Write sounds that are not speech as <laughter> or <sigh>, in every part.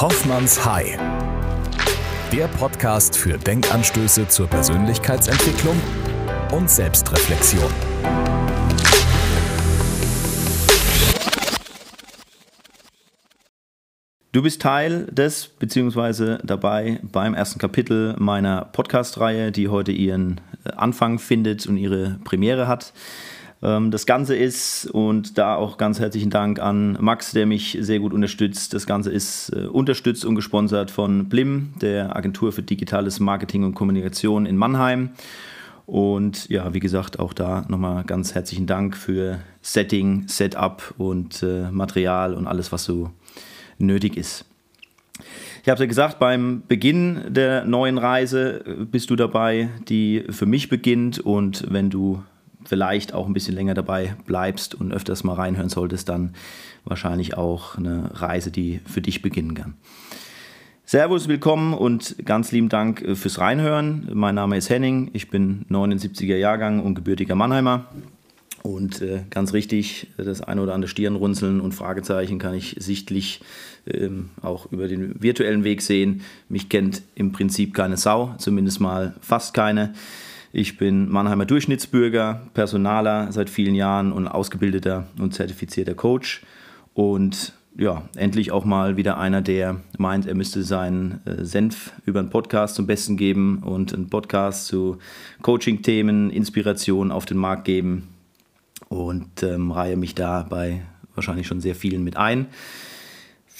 Hoffmanns High. Der Podcast für Denkanstöße zur Persönlichkeitsentwicklung und Selbstreflexion. Du bist Teil des, beziehungsweise dabei beim ersten Kapitel meiner Podcast-Reihe, die heute ihren Anfang findet und ihre Premiere hat. Ähm, das Ganze ist, und da auch ganz herzlichen Dank an Max, der mich sehr gut unterstützt. Das Ganze ist äh, unterstützt und gesponsert von Blim, der Agentur für digitales Marketing und Kommunikation in Mannheim. Und ja, wie gesagt, auch da nochmal ganz herzlichen Dank für Setting, Setup und äh, Material und alles, was so nötig ist. Ich habe es ja gesagt, beim Beginn der neuen Reise äh, bist du dabei, die für mich beginnt. Und wenn du vielleicht auch ein bisschen länger dabei bleibst und öfters mal reinhören solltest, dann wahrscheinlich auch eine Reise, die für dich beginnen kann. Servus, willkommen und ganz lieben Dank fürs Reinhören. Mein Name ist Henning, ich bin 79er Jahrgang und gebürtiger Mannheimer. Und äh, ganz richtig, das eine oder andere Stirnrunzeln und Fragezeichen kann ich sichtlich ähm, auch über den virtuellen Weg sehen. Mich kennt im Prinzip keine Sau, zumindest mal fast keine. Ich bin Mannheimer Durchschnittsbürger, Personaler seit vielen Jahren und ausgebildeter und zertifizierter Coach. Und ja, endlich auch mal wieder einer, der meint, er müsste seinen äh, Senf über einen Podcast zum Besten geben und einen Podcast zu Coaching-Themen, Inspiration auf den Markt geben und ähm, reihe mich da bei wahrscheinlich schon sehr vielen mit ein.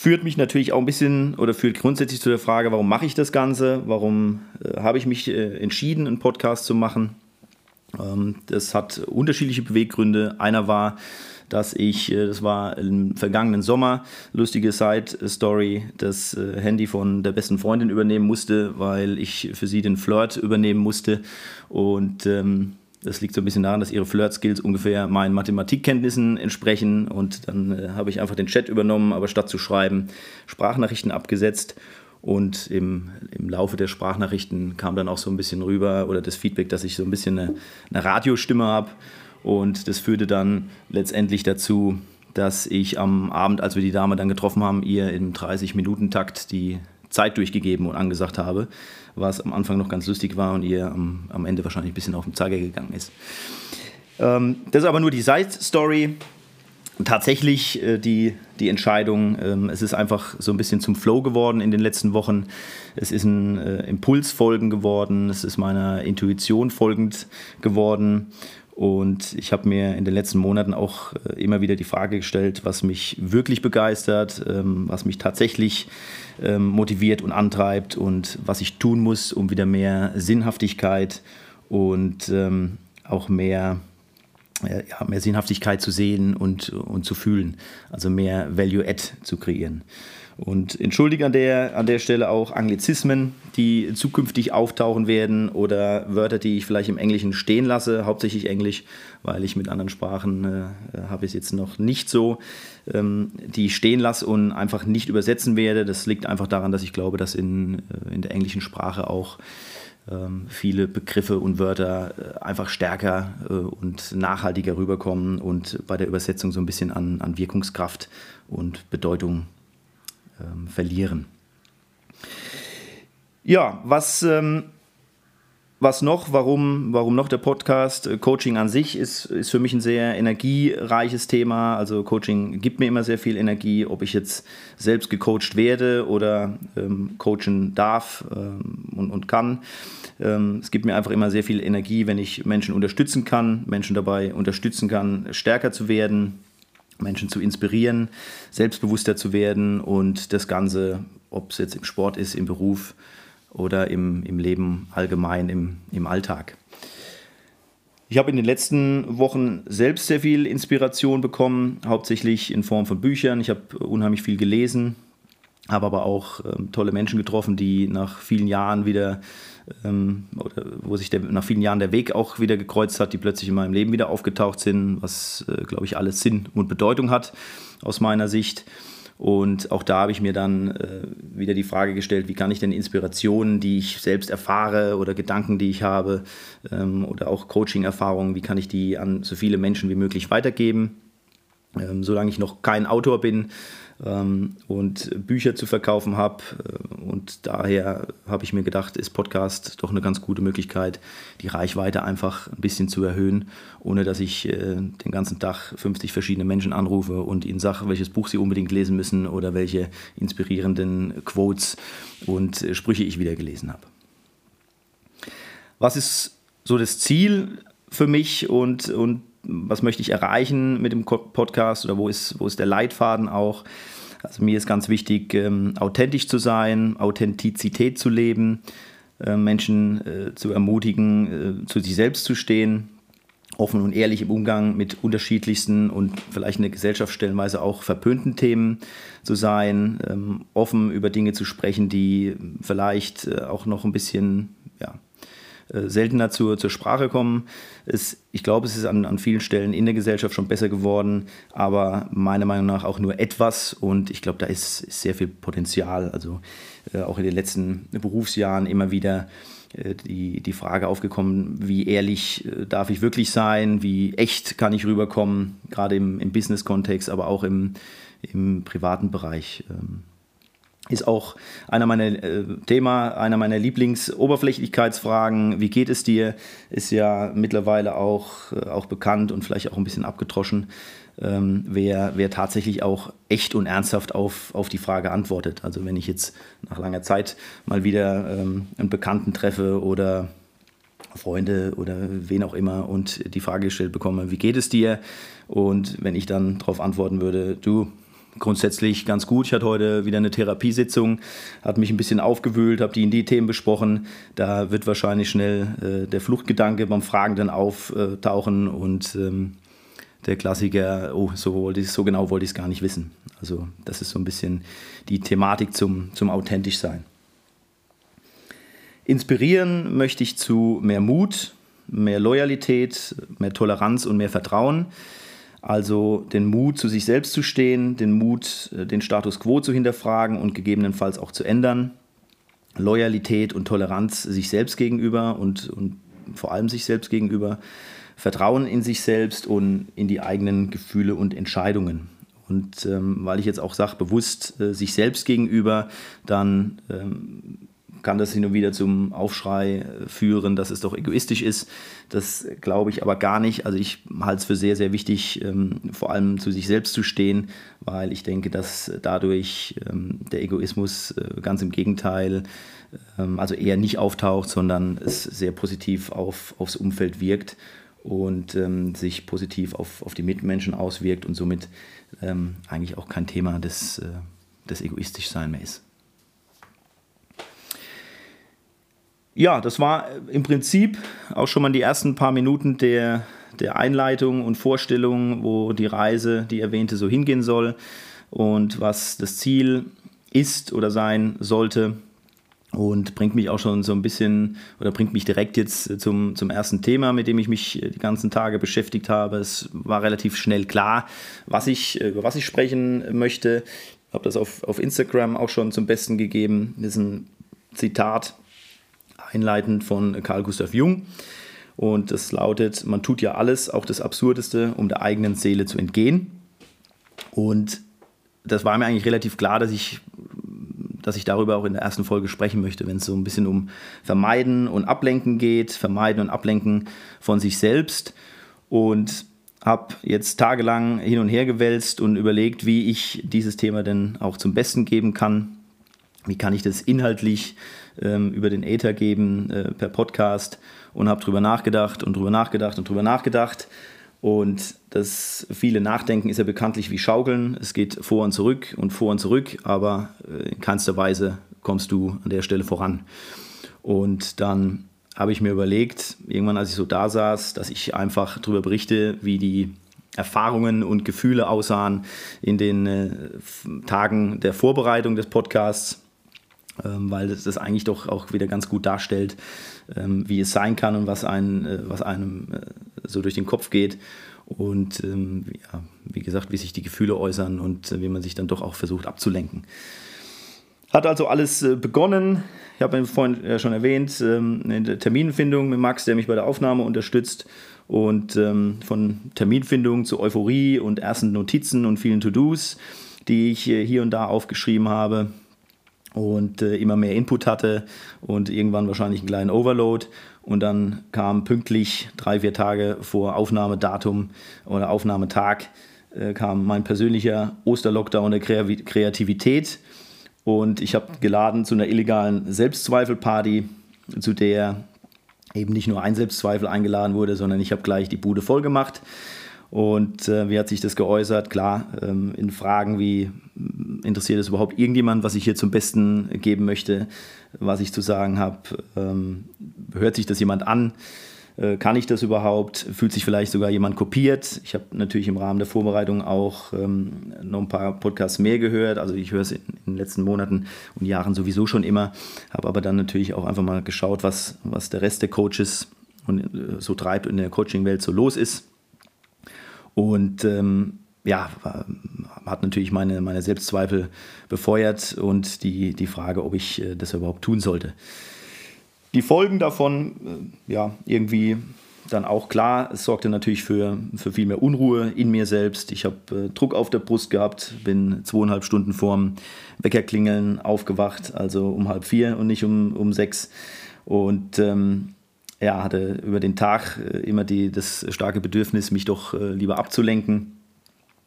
Führt mich natürlich auch ein bisschen oder führt grundsätzlich zu der Frage, warum mache ich das Ganze? Warum äh, habe ich mich äh, entschieden, einen Podcast zu machen? Ähm, das hat unterschiedliche Beweggründe. Einer war, dass ich, äh, das war im vergangenen Sommer, lustige Side-Story, das äh, Handy von der besten Freundin übernehmen musste, weil ich für sie den Flirt übernehmen musste. Und ähm, das liegt so ein bisschen daran, dass ihre Flirt-Skills ungefähr meinen Mathematikkenntnissen entsprechen. Und dann äh, habe ich einfach den Chat übernommen, aber statt zu schreiben, Sprachnachrichten abgesetzt. Und im, im Laufe der Sprachnachrichten kam dann auch so ein bisschen rüber oder das Feedback, dass ich so ein bisschen eine, eine Radiostimme habe. Und das führte dann letztendlich dazu, dass ich am Abend, als wir die Dame dann getroffen haben, ihr im 30-Minuten-Takt die Zeit durchgegeben und angesagt habe was am Anfang noch ganz lustig war und ihr am, am Ende wahrscheinlich ein bisschen auf den Zeiger gegangen ist. Ähm, das ist aber nur die Side-Story. Tatsächlich äh, die, die Entscheidung, ähm, es ist einfach so ein bisschen zum Flow geworden in den letzten Wochen. Es ist ein äh, Impulsfolgen geworden, es ist meiner Intuition folgend geworden. Und ich habe mir in den letzten Monaten auch äh, immer wieder die Frage gestellt, was mich wirklich begeistert, ähm, was mich tatsächlich ähm, motiviert und antreibt und was ich tun muss, um wieder mehr Sinnhaftigkeit und ähm, auch mehr, ja, mehr Sinnhaftigkeit zu sehen und, und zu fühlen. Also mehr Value-Add zu kreieren. Und entschuldige an der, an der Stelle auch Anglizismen, die zukünftig auftauchen werden oder Wörter, die ich vielleicht im Englischen stehen lasse, hauptsächlich Englisch, weil ich mit anderen Sprachen äh, habe ich es jetzt noch nicht so, ähm, die ich stehen lasse und einfach nicht übersetzen werde. Das liegt einfach daran, dass ich glaube, dass in, äh, in der englischen Sprache auch ähm, viele Begriffe und Wörter äh, einfach stärker äh, und nachhaltiger rüberkommen und bei der Übersetzung so ein bisschen an, an Wirkungskraft und Bedeutung ähm, verlieren. Ja, was, ähm, was noch, warum, warum noch der Podcast? Äh, Coaching an sich ist, ist für mich ein sehr energiereiches Thema. Also Coaching gibt mir immer sehr viel Energie, ob ich jetzt selbst gecoacht werde oder ähm, coachen darf ähm, und, und kann. Ähm, es gibt mir einfach immer sehr viel Energie, wenn ich Menschen unterstützen kann, Menschen dabei unterstützen kann, stärker zu werden, Menschen zu inspirieren, selbstbewusster zu werden und das Ganze, ob es jetzt im Sport ist, im Beruf oder im, im Leben allgemein, im, im Alltag. Ich habe in den letzten Wochen selbst sehr viel Inspiration bekommen, hauptsächlich in Form von Büchern. Ich habe unheimlich viel gelesen, habe aber auch ähm, tolle Menschen getroffen, die nach vielen Jahren wieder ähm, oder wo sich der, nach vielen Jahren der Weg auch wieder gekreuzt hat, die plötzlich in meinem Leben wieder aufgetaucht sind, was, äh, glaube ich, alles Sinn und Bedeutung hat aus meiner Sicht. Und auch da habe ich mir dann äh, wieder die Frage gestellt, wie kann ich denn Inspirationen, die ich selbst erfahre oder Gedanken, die ich habe ähm, oder auch Coaching-Erfahrungen, wie kann ich die an so viele Menschen wie möglich weitergeben? Ähm, solange ich noch kein Autor bin, und Bücher zu verkaufen habe. Äh, und daher habe ich mir gedacht, ist Podcast doch eine ganz gute Möglichkeit, die Reichweite einfach ein bisschen zu erhöhen, ohne dass ich äh, den ganzen Tag 50 verschiedene Menschen anrufe und ihnen sage, welches Buch sie unbedingt lesen müssen oder welche inspirierenden Quotes und äh, Sprüche ich wieder gelesen habe. Was ist so das Ziel für mich und, und was möchte ich erreichen mit dem Podcast oder wo ist, wo ist der Leitfaden auch. Also mir ist ganz wichtig, ähm, authentisch zu sein, Authentizität zu leben, äh, Menschen äh, zu ermutigen, äh, zu sich selbst zu stehen, offen und ehrlich im Umgang mit unterschiedlichsten und vielleicht in der Gesellschaft stellenweise auch verpönten Themen zu sein, ähm, offen über Dinge zu sprechen, die vielleicht äh, auch noch ein bisschen ja, seltener zur, zur Sprache kommen. Es, ich glaube, es ist an, an vielen Stellen in der Gesellschaft schon besser geworden, aber meiner Meinung nach auch nur etwas und ich glaube, da ist, ist, sehr viel Potenzial. Also äh, auch in den letzten Berufsjahren immer wieder äh, die, die Frage aufgekommen, wie ehrlich äh, darf ich wirklich sein, wie echt kann ich rüberkommen, gerade im, im Business-Kontext, aber auch im, im privaten Bereich. Ähm, ist auch einer meiner äh, Thema, einer meiner Lieblingsoberflächlichkeitsfragen. Wie geht es dir? Ist ja mittlerweile auch, äh, auch bekannt und vielleicht auch ein bisschen abgetroschen, ähm, wer, wer tatsächlich auch echt und ernsthaft auf, auf die Frage antwortet. Also wenn ich jetzt nach langer Zeit mal wieder ähm, einen Bekannten treffe oder Freunde oder wen auch immer und die Frage gestellt bekomme, wie geht es dir? Und wenn ich dann darauf antworten würde, du, grundsätzlich ganz gut. Ich hatte heute wieder eine Therapiesitzung, hat mich ein bisschen aufgewühlt, habe die in die Themen besprochen. Da wird wahrscheinlich schnell äh, der Fluchtgedanke beim Fragenden auftauchen und ähm, der Klassiker, oh, so, wollte ich, so genau wollte ich es gar nicht wissen. Also das ist so ein bisschen die Thematik zum, zum authentisch sein. Inspirieren möchte ich zu mehr Mut, mehr Loyalität, mehr Toleranz und mehr Vertrauen. Also den Mut, zu sich selbst zu stehen, den Mut, äh, den Status quo zu hinterfragen und gegebenenfalls auch zu ändern. Loyalität und Toleranz sich selbst gegenüber und, und vor allem sich selbst gegenüber. Vertrauen in sich selbst und in die eigenen Gefühle und Entscheidungen. Und ähm, weil ich jetzt auch sage, bewusst äh, sich selbst gegenüber, dann ähm, kann das hin und wieder zum Aufschrei äh, führen, dass es doch egoistisch ist. Das glaube ich aber gar nicht. Also ich halte es für sehr, sehr wichtig, ähm, vor allem zu sich selbst zu stehen, weil ich denke, dass dadurch ähm, der Egoismus äh, ganz im Gegenteil, ähm, also eher nicht auftaucht, sondern es sehr positiv auf, aufs Umfeld wirkt und sich positiv auf, auf die Mitmenschen auswirkt und somit eigentlich auch kein Thema des, äh, des Egoistischsein mehr ist. Ja, das war im Prinzip auch schon mal die ersten paar Minuten der, der Einleitung und Vorstellung, wo die Reise, die erwähnte, so hingehen soll und was das Ziel ist oder sein sollte. Und bringt mich auch schon so ein bisschen oder bringt mich direkt jetzt zum, zum ersten Thema, mit dem ich mich die ganzen Tage beschäftigt habe. Es war relativ schnell klar, was ich, über was ich sprechen möchte. Ich habe das auf, auf Instagram auch schon zum Besten gegeben. Das ist ein Zitat einleitend von Carl Gustav Jung. Und das lautet, man tut ja alles, auch das Absurdeste, um der eigenen Seele zu entgehen. Und das war mir eigentlich relativ klar, dass ich, dass ich darüber auch in der ersten Folge sprechen möchte, wenn es so ein bisschen um Vermeiden und Ablenken geht, Vermeiden und Ablenken von sich selbst. Und habe jetzt tagelang hin und her gewälzt und überlegt, wie ich dieses Thema denn auch zum Besten geben kann. Wie kann ich das inhaltlich ähm, über den Äther geben äh, per Podcast und habe drüber nachgedacht und drüber nachgedacht und drüber nachgedacht. Und das viele Nachdenken ist ja bekanntlich wie Schaukeln. Es geht vor und zurück und vor und zurück, aber äh, in keinster Weise kommst du an der Stelle voran. Und dann habe ich mir überlegt, irgendwann als ich so da saß, dass ich einfach darüber berichte, wie die Erfahrungen und Gefühle aussahen in den äh, Tagen der Vorbereitung des Podcasts weil das, das eigentlich doch auch wieder ganz gut darstellt, ähm, wie es sein kann und was, ein, äh, was einem äh, so durch den Kopf geht. Und ähm, ja, wie gesagt, wie sich die Gefühle äußern und äh, wie man sich dann doch auch versucht abzulenken. Hat also alles begonnen. Ich habe vorhin schon erwähnt, ähm, eine Terminfindung mit Max, der mich bei der Aufnahme unterstützt. Und ähm, von Terminfindung zu Euphorie und ersten Notizen und vielen To-Dos, die ich hier und da aufgeschrieben habe und äh, immer mehr Input hatte und irgendwann wahrscheinlich einen kleinen Overload. Und dann kam pünktlich drei, vier Tage vor Aufnahmedatum oder Aufnahmetag kam mein persönlicher Osterlockdown der Kreativität und ich habe geladen zu einer illegalen Selbstzweifelparty, zu der eben nicht nur ein Selbstzweifel eingeladen wurde, sondern ich habe gleich die Bude voll gemacht. Und äh, wie hat sich das geäußert? Klar, ähm, in Fragen wie, interessiert es überhaupt irgendjemand, was ich hier zum Besten geben möchte, was ich zu sagen habe? Ähm, hört sich das jemand an? Äh, kann ich das überhaupt? Fühlt sich vielleicht sogar jemand kopiert? Ich habe natürlich im Rahmen der Vorbereitung auch ähm, noch ein paar Podcasts mehr gehört. Also ich höre es in, in, den letzten Monaten und Jahren sowieso schon immer, habe aber dann natürlich auch einfach mal geschaut, was, was der Rest der Coaches und, äh, so treibt und in der Coaching-Welt so los ist. Und ähm, ja, hat natürlich meine, meine Selbstzweifel befeuert und die, die Frage, ob ich äh, das überhaupt tun sollte die Folgen davon, äh, ja, irgendwie dann auch klar, es sorgte natürlich für, für viel mehr Unruhe in mir selbst. Ich habe äh, Druck auf der Brust gehabt, bin zweieinhalb Stunden vorm Weckerklingeln aufgewacht, also um halb vier und nicht um, um sechs. Und ähm, ja, hatte über den Tag äh, immer die, das starke Bedürfnis, mich doch äh, lieber abzulenken.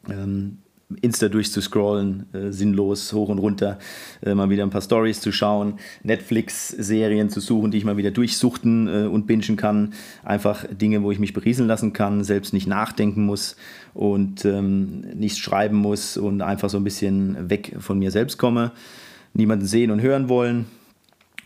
Ähm, Insta durchzuscrollen, äh, sinnlos hoch und runter, mal wieder ein paar Stories zu schauen, Netflix-Serien zu suchen, die ich mal wieder durchsuchten und bingen kann. Einfach Dinge, wo ich mich berieseln lassen kann, selbst nicht nachdenken muss und ähm, nichts schreiben muss und einfach so ein bisschen weg von mir selbst komme. Niemanden sehen und hören wollen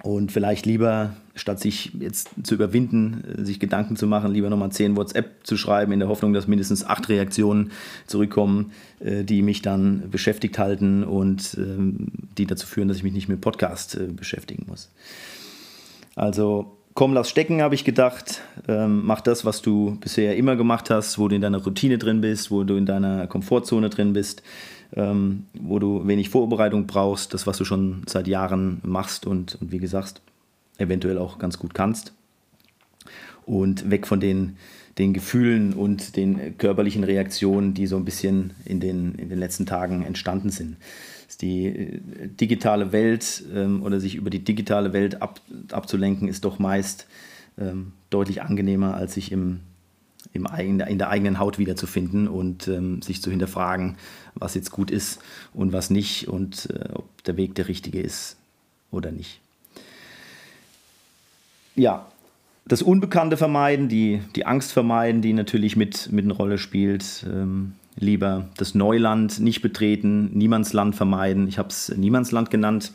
und vielleicht lieber statt sich jetzt zu überwinden, äh, sich Gedanken zu machen, lieber nochmal 10 WhatsApp zu schreiben, in der Hoffnung, dass mindestens acht Reaktionen zurückkommen, äh, die mich dann beschäftigt halten und ähm, die dazu führen, dass ich mich nicht mit Podcast äh, beschäftigen muss. Also komm, lass stecken, habe ich gedacht. Ähm, mach das, was du bisher immer gemacht hast, wo du in deiner Routine drin bist, wo du in deiner Komfortzone drin bist, ähm, wo du wenig Vorbereitung brauchst, das, was du schon seit Jahren machst und, und wie gesagt, eventuell auch ganz gut kannst. Und weg von den, den Gefühlen und den körperlichen Reaktionen, die so ein bisschen in den, in den letzten Tagen entstanden sind. Die äh, digitale Welt ähm, oder sich über die digitale Welt ab, abzulenken, ist doch meist ähm, deutlich angenehmer, als sich im, im in der eigenen Haut wiederzufinden und ähm, sich zu hinterfragen, was jetzt gut ist und was nicht und äh, ob der Weg der richtige ist oder nicht ja, das Unbekannte vermeiden, die, die Angst vermeiden, die natürlich mit, mit eine Rolle spielt. Ähm, lieber das Neuland nicht betreten, Niemandsland vermeiden. Ich habe es Niemandsland genannt.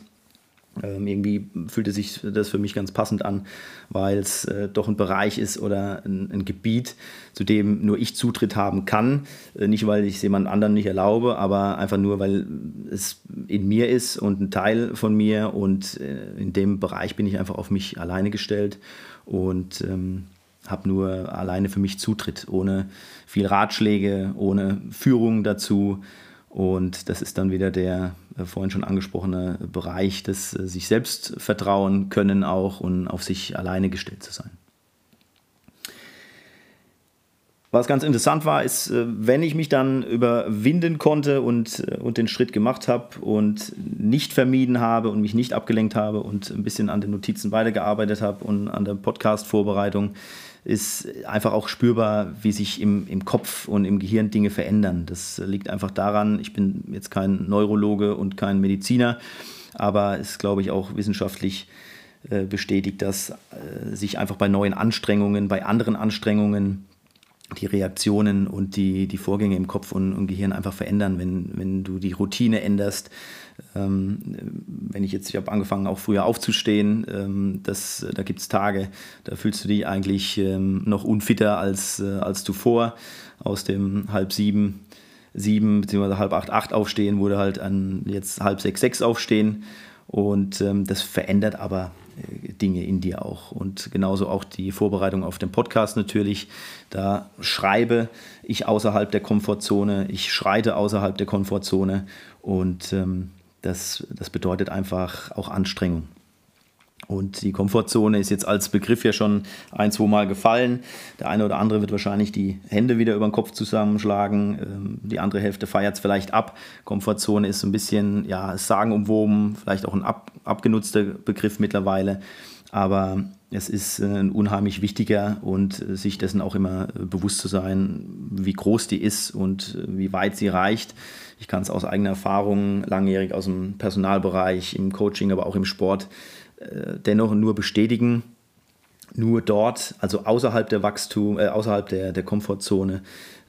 Ähm, irgendwie fühlte sich das für mich ganz passend an, weil es äh, doch ein Bereich ist oder ein, ein, Gebiet, zu dem nur ich Zutritt haben kann. Äh, nicht, weil ich es jemand anderen nicht erlaube, aber einfach nur, weil es in mir ist und ein Teil von mir und äh, in dem Bereich bin ich einfach auf mich alleine gestellt und ähm, habe nur alleine für mich Zutritt, ohne viel Ratschläge, ohne Führung dazu und das ist dann wieder der vorhin schon angesprochene Bereich des äh, sich selbst vertrauen können auch und auf sich alleine gestellt zu sein. Was ganz interessant war, ist, äh, wenn ich mich dann überwinden konnte und, und den Schritt gemacht habe und nicht vermieden habe und mich nicht abgelenkt habe und ein bisschen an den Notizen weitergearbeitet habe und an der Podcast-Vorbereitung, ist einfach auch spürbar, wie sich im, im Kopf und im Gehirn Dinge verändern. Das liegt einfach daran, ich bin jetzt kein Neurologe und kein Mediziner, aber es ist, glaube ich, auch wissenschaftlich äh, bestätigt, dass äh, sich einfach bei neuen Anstrengungen, bei anderen Anstrengungen die Reaktionen und die, die Vorgänge im Kopf und, und Gehirn einfach verändern, wenn, wenn du die Routine änderst, ähm, wenn ich jetzt, ich habe angefangen auch früher aufzustehen, ähm, das, da gibt es Tage, da fühlst du dich eigentlich ähm, noch unfitter als, äh, als zuvor. Aus dem halb sieben, sieben beziehungsweise halb acht, acht aufstehen, wurde halt an jetzt halb sechs, sechs aufstehen. Und ähm, das verändert aber Dinge in dir auch. Und genauso auch die Vorbereitung auf den Podcast natürlich. Da schreibe ich außerhalb der Komfortzone, ich schreite außerhalb der Komfortzone und ähm, das, das bedeutet einfach auch Anstrengung. Und die Komfortzone ist jetzt als Begriff ja schon ein, zwei Mal gefallen. Der eine oder andere wird wahrscheinlich die Hände wieder über den Kopf zusammenschlagen. Ähm, die andere Hälfte feiert es vielleicht ab. Komfortzone ist so ein bisschen, ja, sagenumwoben, vielleicht auch ein ab, abgenutzter Begriff mittlerweile. Aber es ist äh, ein unheimlich wichtiger und äh, sich dessen auch immer äh, bewusst zu sein, wie groß die ist und wie weit sie reicht. Ich kann es aus eigener Erfahrung langjährig aus dem Personalbereich, im Coaching, aber auch im Sport dennoch nur bestätigen. Nur dort, also außerhalb der Wachstum, äh, außerhalb der, der Komfortzone,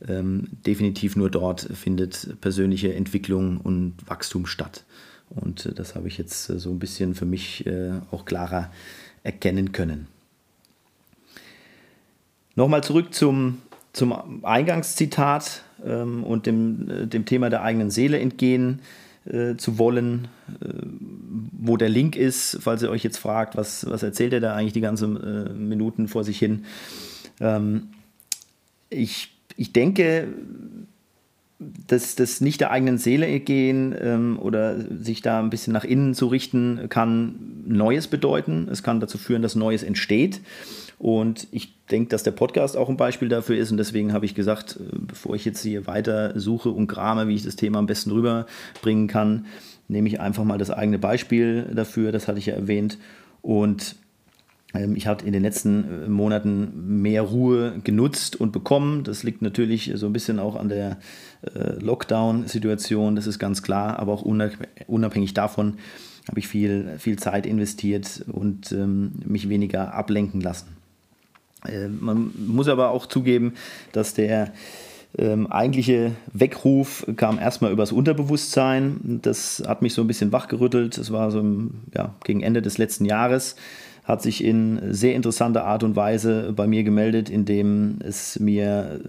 ähm, definitiv nur dort findet persönliche Entwicklung und Wachstum statt. Und das habe ich jetzt so ein bisschen für mich äh, auch klarer erkennen können. Nochmal zurück zum, zum Eingangszitat ähm, und dem, äh, dem Thema der eigenen Seele entgehen äh, zu wollen, äh, wo der Link ist, falls ihr euch jetzt fragt, was, was erzählt er da eigentlich die ganzen äh, Minuten vor sich hin. Ähm, ich, ich denke, dass das nicht der eigenen Seele gehen ähm, oder sich da ein bisschen nach innen zu richten, kann Neues bedeuten. Es kann dazu führen, dass Neues entsteht. Und ich denke, dass der Podcast auch ein Beispiel dafür ist. Und deswegen habe ich gesagt, äh, bevor ich jetzt hier weiter suche und grame, wie ich das Thema am besten rüberbringen kann, nehme ich einfach mal das eigene Beispiel dafür. Das hatte ich ja erwähnt. Und ähm, ich habe in den letzten äh, Monaten mehr Ruhe genutzt und bekommen. Das liegt natürlich so ein bisschen auch an der äh, Lockdown-Situation, das ist ganz klar, aber auch unabhängig davon habe ich viel, viel Zeit investiert und ähm, mich weniger ablenken lassen. Äh, man muss aber auch zugeben, dass der ähm, eigentliche Weckruf kam erstmal übers Unterbewusstsein. Das hat mich so ein bisschen wachgerüttelt. Das war so im, ja, gegen Ende des letzten Jahres hat sich in sehr interessanter Art und Weise bei mir gemeldet, indem es mir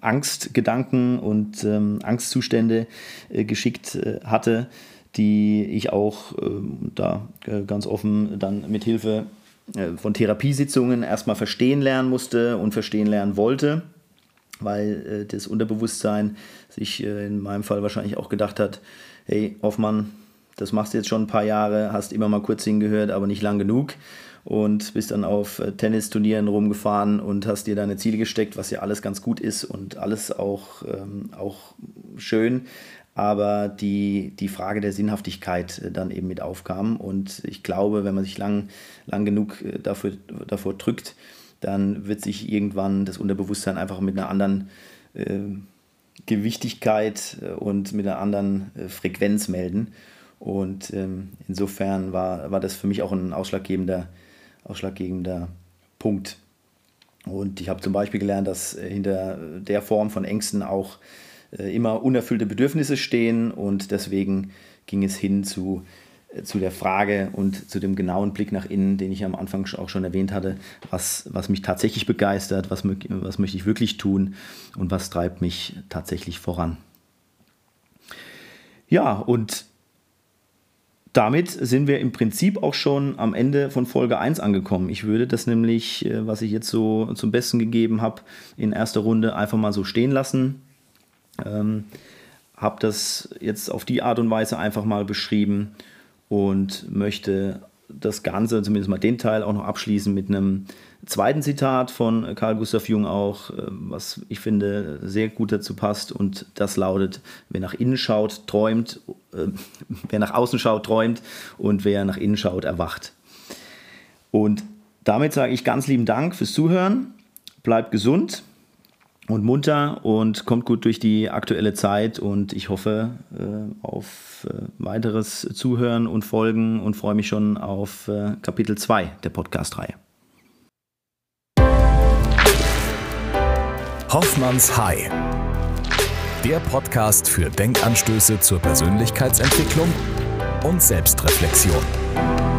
Angstgedanken und ähm, Angstzustände äh, geschickt äh, hatte, die ich auch äh, da äh, ganz offen dann mit Hilfe äh, von Therapiesitzungen erstmal verstehen lernen musste und verstehen lernen wollte, weil äh, das Unterbewusstsein sich in meinem Fall wahrscheinlich auch gedacht hat, hey Hoffmann, das machst du jetzt schon ein paar Jahre, hast immer mal kurz hingehört, aber nicht lang genug und bist dann auf äh, Tennisturnieren rumgefahren und hast dir deine Ziele gesteckt, was ja alles ganz gut ist und alles auch, ähm, auch schön. Aber die, die Frage der Sinnhaftigkeit äh, dann eben mit aufkam. Und ich glaube, wenn man sich lang, lang genug äh, dafür, davor drückt, dann wird sich irgendwann das Unterbewusstsein einfach mit einer anderen äh, Gewichtigkeit und mit einer anderen äh, Frequenz melden. Und ähm, insofern war, war das für mich auch ein ausschlaggebender ausschlaggebender Punkt. Und ich habe zum Beispiel gelernt, dass hinter der Form von Ängsten auch äh, immer unerfüllte Bedürfnisse stehen und deswegen ging es hin zu, äh, zu der Frage und zu dem genauen Blick nach innen, den ich am Anfang auch schon erwähnt hatte, was, was mich tatsächlich begeistert, was, was möchte ich wirklich tun und was treibt mich tatsächlich voran. Ja, und damit sind wir im Prinzip auch schon am Ende von Folge 1 angekommen. Ich würde das nämlich, äh, was ich jetzt so zum Besten gegeben habe, in erster Runde einfach mal so stehen lassen. Ähm, habe das jetzt auf die Art und Weise einfach mal beschrieben und möchte das Ganze, zumindest mal den Teil, auch noch abschließen mit einem zweiten Zitat von Carl Gustav Jung auch, äh, was ich finde sehr gut dazu passt. Und das lautet, wer nach innen schaut, träumt, äh, <laughs> wer nach außen schaut, träumt und wer nach innen schaut, erwacht. Und damit sage ich ganz lieben Dank fürs Zuhören, bleibt gesund und munter und kommt gut durch die aktuelle Zeit und ich hoffe äh, auf äh, weiteres Zuhören und Folgen und freue mich schon auf äh, Kapitel 2 der Podcast-Reihe. Hoffmanns High. Der Podcast für Denkanstöße zur Persönlichkeitsentwicklung und Selbstreflexion.